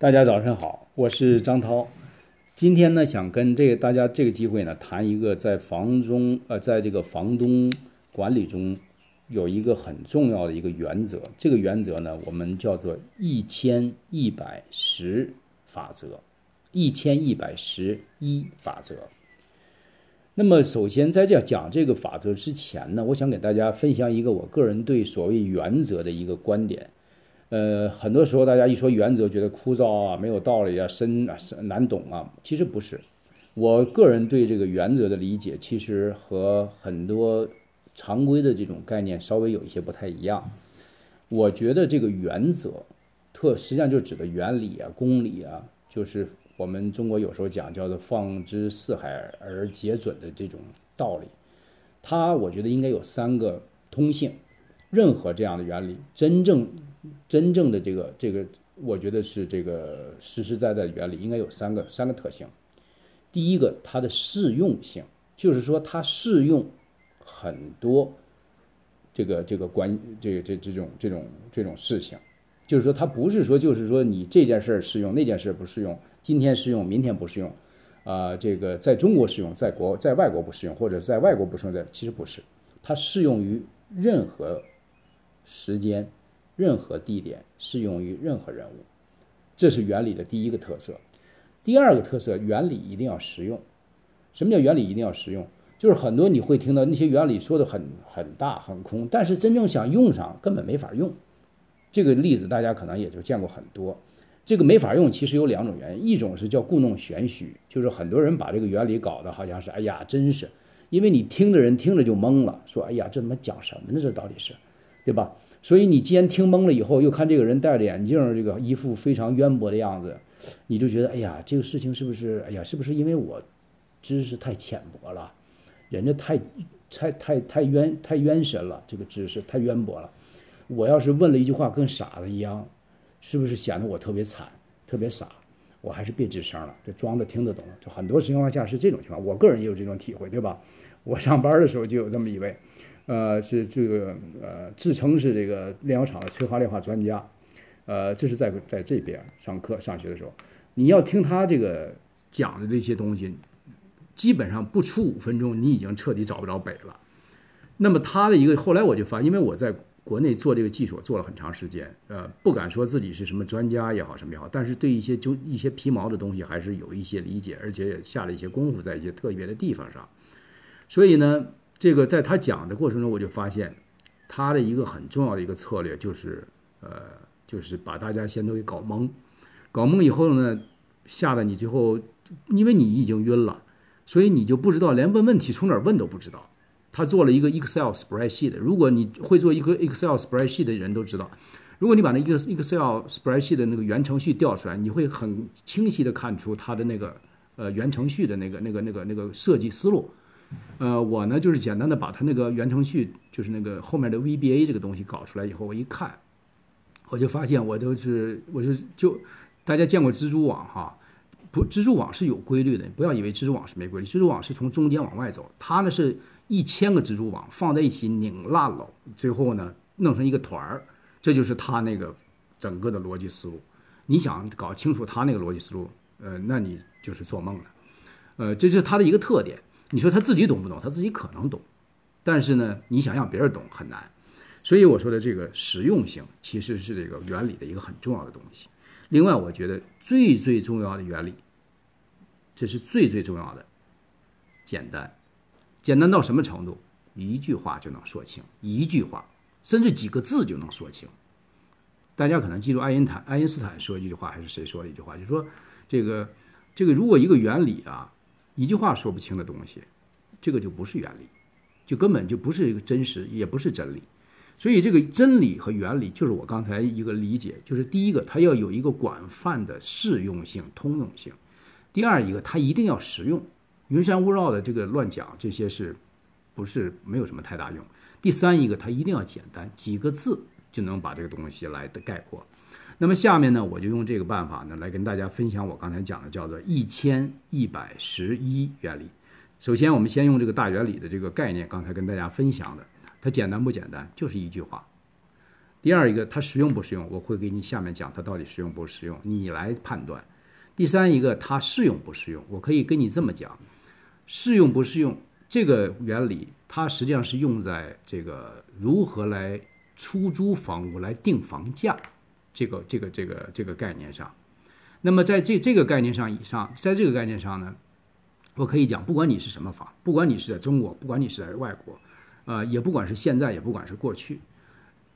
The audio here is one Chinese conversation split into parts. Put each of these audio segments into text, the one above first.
大家早上好，我是张涛。今天呢，想跟这个大家这个机会呢，谈一个在房中呃，在这个房东管理中有一个很重要的一个原则。这个原则呢，我们叫做一千一百十法则，一千一百十一法则。那么，首先在这讲这个法则之前呢，我想给大家分享一个我个人对所谓原则的一个观点。呃，很多时候大家一说原则，觉得枯燥啊，没有道理啊，深啊，难懂啊。其实不是，我个人对这个原则的理解，其实和很多常规的这种概念稍微有一些不太一样。我觉得这个原则，特实际上就指的原理啊、公理啊，就是我们中国有时候讲叫做“放之四海而皆准”的这种道理。它我觉得应该有三个通性，任何这样的原理，真正。真正的这个这个，我觉得是这个实实在在的原理，应该有三个三个特性。第一个，它的适用性，就是说它适用很多这个这个关这这这种这种这种事情，就是说它不是说就是说你这件事儿适用，那件事不适用，今天适用，明天不适用，啊，这个在中国适用，在国在外国不适用，或者在外国不适用的，其实不是，它适用于任何时间。任何地点适用于任何人物，这是原理的第一个特色。第二个特色，原理一定要实用。什么叫原理一定要实用？就是很多你会听到那些原理说的很很大很空，但是真正想用上根本没法用。这个例子大家可能也就见过很多。这个没法用，其实有两种原因，一种是叫故弄玄虚，就是很多人把这个原理搞得好像是哎呀真是，因为你听的人听着就懵了，说哎呀这他妈讲什么呢？这到底是，对吧？所以你既然听懵了以后，又看这个人戴着眼镜，这个一副非常渊博的样子，你就觉得，哎呀，这个事情是不是，哎呀，是不是因为我知识太浅薄了，人家太太太太渊太渊深了，这个知识太渊博了，我要是问了一句话跟傻子一样，是不是显得我特别惨，特别傻？我还是别吱声了，这装着听得懂。就很多情况下是这种情况，我个人也有这种体会，对吧？我上班的时候就有这么一位。呃，是这个呃，自称是这个炼油厂的催化炼化专家，呃，这是在在这边上课上学的时候，你要听他这个讲的这些东西，基本上不出五分钟，你已经彻底找不着北了。那么他的一个后来我就发，因为我在国内做这个技术做了很长时间，呃，不敢说自己是什么专家也好什么也好，但是对一些就一些皮毛的东西还是有一些理解，而且也下了一些功夫在一些特别的地方上，所以呢。这个在他讲的过程中，我就发现，他的一个很重要的一个策略就是，呃，就是把大家先都给搞懵，搞懵以后呢，吓得你最后，因为你已经晕了，所以你就不知道连问问题从哪儿问都不知道。他做了一个 Excel spreadsheet，如果你会做一个 Excel spreadsheet 的人都知道，如果你把那一个 Excel spreadsheet 的那个原程序调出来，你会很清晰的看出他的那个呃原程序的那个那个那个那个设计思路。呃，我呢就是简单的把它那个原程序，就是那个后面的 VBA 这个东西搞出来以后，我一看，我就发现我都是，我就就大家见过蜘蛛网哈，不，蜘蛛网是有规律的，不要以为蜘蛛网是没规律，蜘蛛网是从中间往外走，它呢是一千个蜘蛛网放在一起拧烂了，最后呢弄成一个团儿，这就是它那个整个的逻辑思路。你想搞清楚它那个逻辑思路，呃，那你就是做梦了，呃，这是它的一个特点。你说他自己懂不懂？他自己可能懂，但是呢，你想让别人懂很难。所以我说的这个实用性其实是这个原理的一个很重要的东西。另外，我觉得最最重要的原理，这是最最重要的，简单，简单到什么程度？一句话就能说清，一句话，甚至几个字就能说清。大家可能记住爱因坦爱因斯坦说一句话，还是谁说的一句话？就是说，这个这个如果一个原理啊。一句话说不清的东西，这个就不是原理，就根本就不是一个真实，也不是真理。所以，这个真理和原理就是我刚才一个理解，就是第一个，它要有一个广泛的适用性、通用性；第二一个，它一定要实用。云山雾绕的这个乱讲，这些是不是没有什么太大用？第三一个，它一定要简单，几个字就能把这个东西来的概括。那么下面呢，我就用这个办法呢，来跟大家分享我刚才讲的叫做一千一百十一原理。首先，我们先用这个大原理的这个概念，刚才跟大家分享的，它简单不简单？就是一句话。第二一个它实用不实用，我会给你下面讲它到底实用不实用，你来判断。第三一个它适用不适用，我可以跟你这么讲，适用不适用这个原理，它实际上是用在这个如何来出租房屋来定房价这个这个这个这个概念上。那么在这这个概念上以上，在这个概念上呢，我可以讲，不管你是什么房，不管你是在中国，不管你是在外国，呃，也不管是现在，也不管是过去。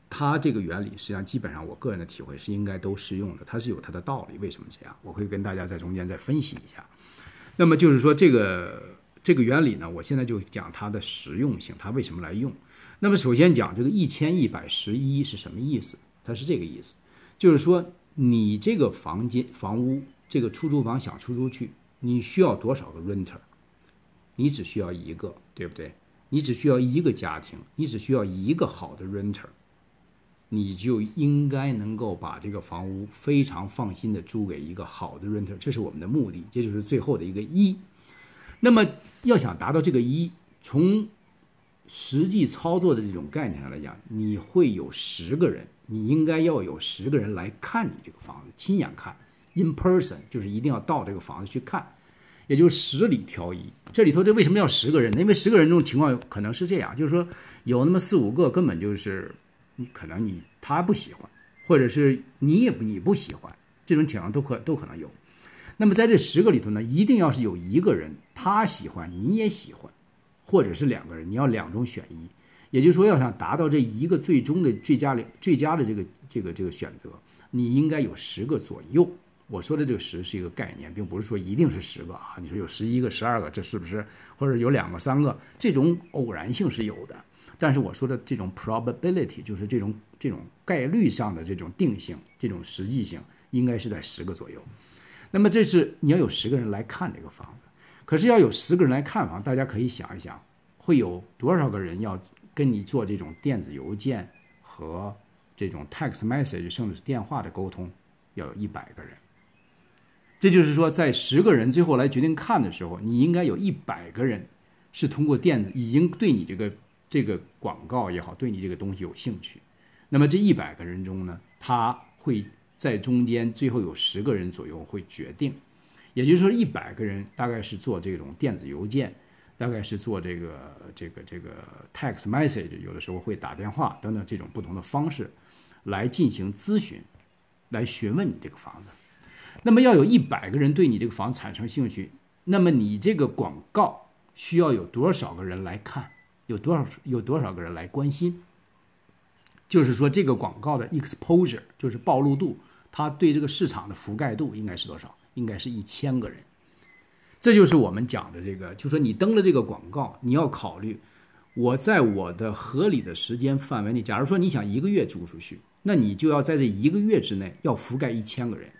它这个原理实际上基本上，我个人的体会是应该都适用的，它是有它的道理。为什么这样？我会跟大家在中间再分析一下。那么就是说，这个这个原理呢，我现在就讲它的实用性，它为什么来用？那么首先讲这个一千一百十一是什么意思？它是这个意思，就是说你这个房间房屋这个出租房想出租去，你需要多少个 renter？你只需要一个，对不对？你只需要一个家庭，你只需要一个好的 renter。你就应该能够把这个房屋非常放心的租给一个好的 renter，这是我们的目的，这就是最后的一个一。那么要想达到这个一，从实际操作的这种概念上来讲，你会有十个人，你应该要有十个人来看你这个房子，亲眼看，in person，就是一定要到这个房子去看，也就十里挑一。这里头这为什么要十个人呢？因为十个人这种情况可能是这样，就是说有那么四五个根本就是。你可能你他不喜欢，或者是你也你不喜欢，这种情况都可都可能有。那么在这十个里头呢，一定要是有一个人他喜欢，你也喜欢，或者是两个人，你要两种选一。也就是说，要想达到这一个最终的最佳的最佳的这个这个这个选择，你应该有十个左右。我说的这个十是一个概念，并不是说一定是十个啊。你说有十一个、十二个，这是不是？或者有两个、三个，这种偶然性是有的。但是我说的这种 probability 就是这种这种概率上的这种定性，这种实际性应该是在十个左右。那么这是你要有十个人来看这个房子，可是要有十个人来看房，大家可以想一想，会有多少个人要跟你做这种电子邮件和这种 text message，甚至是电话的沟通，要有一百个人。这就是说，在十个人最后来决定看的时候，你应该有一百个人是通过电子已经对你这个。这个广告也好，对你这个东西有兴趣，那么这一百个人中呢，他会在中间最后有十个人左右会决定，也就是说一百个人大概是做这种电子邮件，大概是做这个这个这个 text message，有的时候会打电话等等这种不同的方式来进行咨询，来询问你这个房子。那么要有一百个人对你这个房子产生兴趣，那么你这个广告需要有多少个人来看？有多少有多少个人来关心？就是说，这个广告的 exposure 就是暴露度，它对这个市场的覆盖度应该是多少？应该是一千个人。这就是我们讲的这个，就说你登了这个广告，你要考虑，我在我的合理的时间范围内，假如说你想一个月租出去，那你就要在这一个月之内要覆盖一千个人。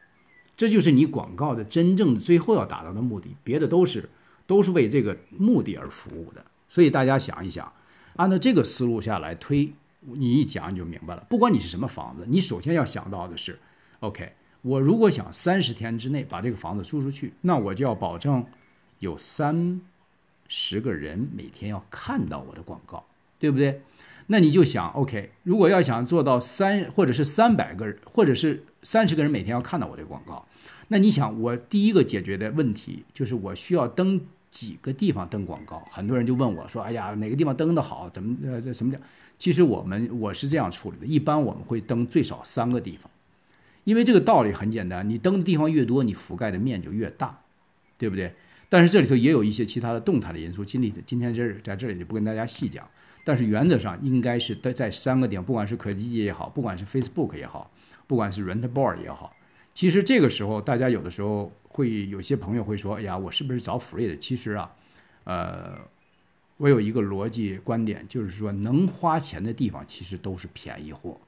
这就是你广告的真正的最后要达到的目的，别的都是都是为这个目的而服务的。所以大家想一想，按照这个思路下来推，你一讲你就明白了。不管你是什么房子，你首先要想到的是，OK，我如果想三十天之内把这个房子租出去，那我就要保证有三十个人每天要看到我的广告，对不对？那你就想，OK，如果要想做到三或者是三百个人，或者是三十个人每天要看到我的广告，那你想，我第一个解决的问题就是我需要登。几个地方登广告，很多人就问我说：“哎呀，哪个地方登的好？怎么呃这什么讲？”其实我们我是这样处理的，一般我们会登最少三个地方，因为这个道理很简单，你登的地方越多，你覆盖的面就越大，对不对？但是这里头也有一些其他的动态的因素，今里今天这在这里就不跟大家细讲。但是原则上应该是在在三个点，不管是可积极也好，不管是 Facebook 也好，不管是 Rentboard 也好，其实这个时候大家有的时候。会有些朋友会说：“哎呀，我是不是找 free 的？”其实啊，呃，我有一个逻辑观点，就是说，能花钱的地方其实都是便宜货，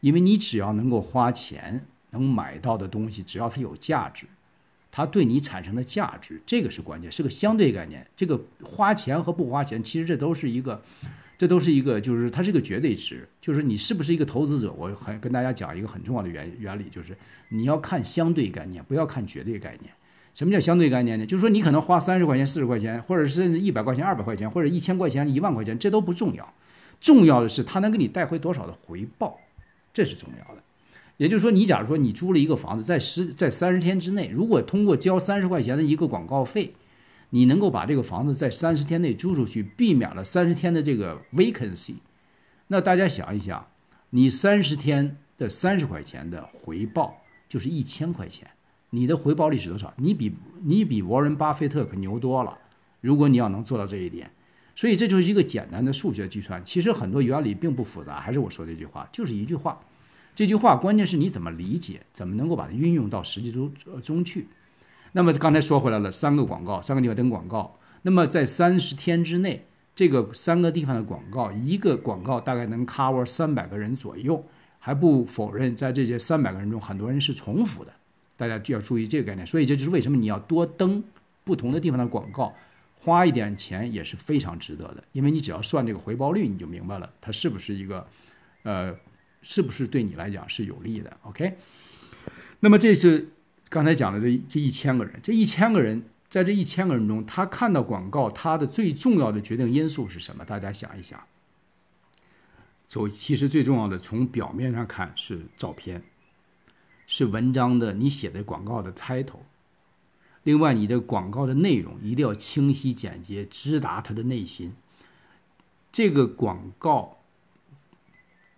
因为你只要能够花钱能买到的东西，只要它有价值，它对你产生的价值，这个是关键，是个相对概念。这个花钱和不花钱，其实这都是一个。这都是一个，就是它是个绝对值，就是你是不是一个投资者。我很跟大家讲一个很重要的原原理，就是你要看相对概念，不要看绝对概念。什么叫相对概念呢？就是说你可能花三十块钱、四十块钱，或者甚至一百块钱、二百块钱，或者一千块钱、一万块钱，这都不重要，重要的是它能给你带回多少的回报。这是重要的。也就是说，你假如说你租了一个房子，在十在三十天之内，如果通过交三十块钱的一个广告费，你能够把这个房子在三十天内租出去，避免了三十天的这个 vacancy，那大家想一想，你三十天的三十块钱的回报就是一千块钱，你的回报率是多少？你比你比沃伦巴菲特可牛多了。如果你要能做到这一点，所以这就是一个简单的数学计算。其实很多原理并不复杂，还是我说这句话，就是一句话。这句话关键是你怎么理解，怎么能够把它运用到实际中中去。那么刚才说回来了，三个广告，三个地方登广告。那么在三十天之内，这个三个地方的广告，一个广告大概能 cover 三百个人左右。还不否认，在这些三百个人中，很多人是重复的。大家就要注意这个概念。所以这就是为什么你要多登不同的地方的广告，花一点钱也是非常值得的。因为你只要算这个回报率，你就明白了它是不是一个，呃。是不是对你来讲是有利的？OK，那么这是刚才讲的这这一千个人，这一千个人在这一千个人中，他看到广告，他的最重要的决定因素是什么？大家想一想。走，其实最重要的从表面上看是照片，是文章的你写的广告的 title，另外你的广告的内容一定要清晰简洁，直达他的内心。这个广告。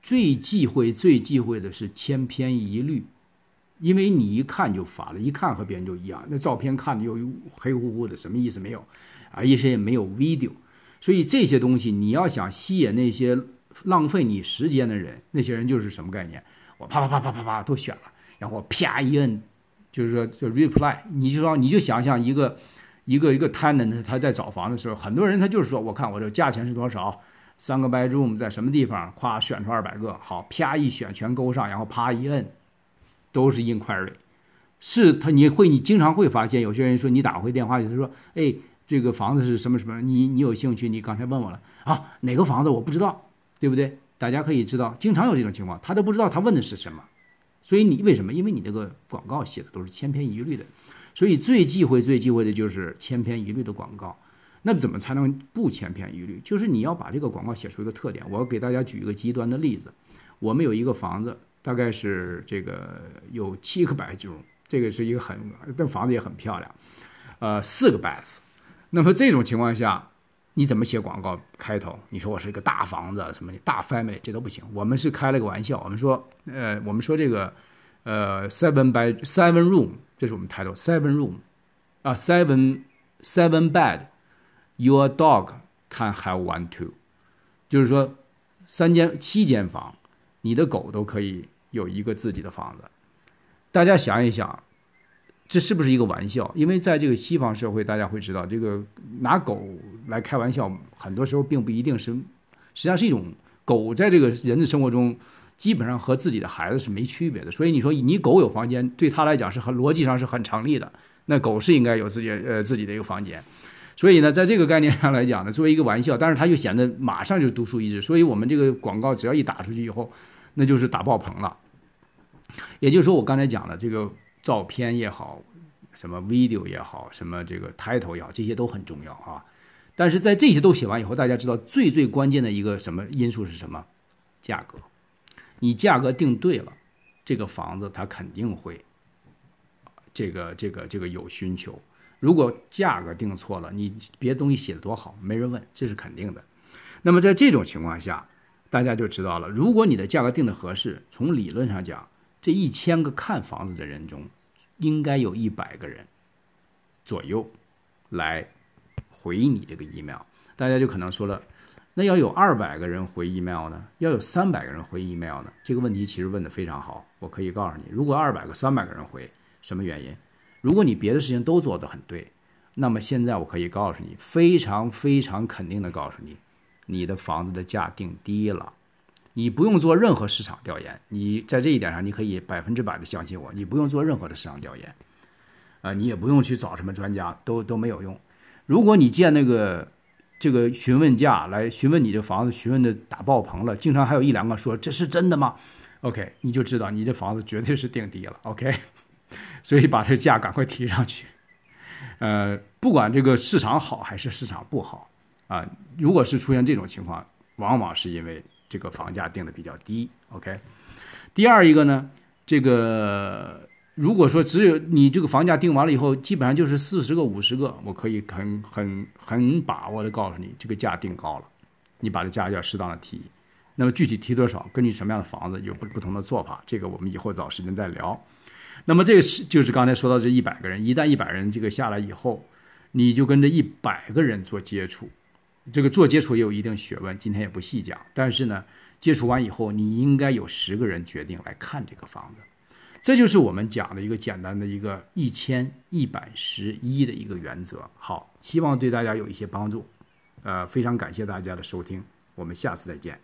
最忌讳、最忌讳的是千篇一律，因为你一看就烦了，一看和别人就一样。那照片看的又黑乎乎的，什么意思没有？啊，一些也没有 video，所以这些东西你要想吸引那些浪费你时间的人，那些人就是什么概念？我啪啪啪啪啪啪都选了，然后啪一摁，就是说就 reply，你就说你就想象一个一个一个 tenant 他在找房的时候，很多人他就是说，我看我这价钱是多少。三个 bedroom 在什么地方？夸选出二百个，好，啪一选全勾上，然后啪一摁，都是 inquiry。是他，你会你经常会发现，有些人说你打回电话去，他说，哎，这个房子是什么什么？你你有兴趣？你刚才问我了啊，哪个房子我不知道，对不对？大家可以知道，经常有这种情况，他都不知道他问的是什么。所以你为什么？因为你这个广告写的都是千篇一律的，所以最忌讳、最忌讳的就是千篇一律的广告。那怎么才能不千篇一律？就是你要把这个广告写出一个特点。我给大家举一个极端的例子：我们有一个房子，大概是这个有七个白居这个是一个很，这房子也很漂亮，呃，四个 bath。那么这种情况下，你怎么写广告开头？你说我是一个大房子，什么大 family，这都不行。我们是开了个玩笑，我们说，呃，我们说这个，呃，seven by seven room，这是我们抬头 seven room，啊，seven seven bed。Your dog can have one too，就是说，三间七间房，你的狗都可以有一个自己的房子。大家想一想，这是不是一个玩笑？因为在这个西方社会，大家会知道，这个拿狗来开玩笑，很多时候并不一定是，实际上是一种狗在这个人的生活中，基本上和自己的孩子是没区别的。所以你说你狗有房间，对他来讲是很逻辑上是很成立的。那狗是应该有自己呃自己的一个房间。所以呢，在这个概念上来讲呢，作为一个玩笑，但是它又显得马上就独树一帜。所以我们这个广告只要一打出去以后，那就是打爆棚了。也就是说，我刚才讲的这个照片也好，什么 video 也好，什么这个 title 也好，这些都很重要啊。但是在这些都写完以后，大家知道最最关键的一个什么因素是什么？价格。你价格定对了，这个房子它肯定会，这个这个这个有需求。如果价格定错了，你别东西写的多好，没人问，这是肯定的。那么在这种情况下，大家就知道了，如果你的价格定的合适，从理论上讲，这一千个看房子的人中，应该有一百个人左右来回你这个 email。大家就可能说了，那要有二百个人回 email 呢？要有三百个人回 email 呢？这个问题其实问的非常好，我可以告诉你，如果二百个、三百个人回，什么原因？如果你别的事情都做得很对，那么现在我可以告诉你，非常非常肯定的告诉你，你的房子的价定低了，你不用做任何市场调研，你在这一点上你可以百分之百的相信我，你不用做任何的市场调研，啊，你也不用去找什么专家，都都没有用。如果你见那个这个询问价来询问你这房子，询问的打爆棚了，经常还有一两个说这是真的吗？OK，你就知道你这房子绝对是定低了。OK。所以把这价赶快提上去，呃，不管这个市场好还是市场不好啊，如果是出现这种情况，往往是因为这个房价定的比较低。OK，第二一个呢，这个如果说只有你这个房价定完了以后，基本上就是四十个、五十个，我可以很很很把握的告诉你，这个价定高了，你把这价要适当的提。那么具体提多少，根据什么样的房子有不不同的做法，这个我们以后找时间再聊。那么这个是就是刚才说到这一百个人，一旦一百人这个下来以后，你就跟这一百个人做接触，这个做接触也有一定学问，今天也不细讲。但是呢，接触完以后，你应该有十个人决定来看这个房子，这就是我们讲的一个简单的一个一千一百十一的一个原则。好，希望对大家有一些帮助。呃，非常感谢大家的收听，我们下次再见。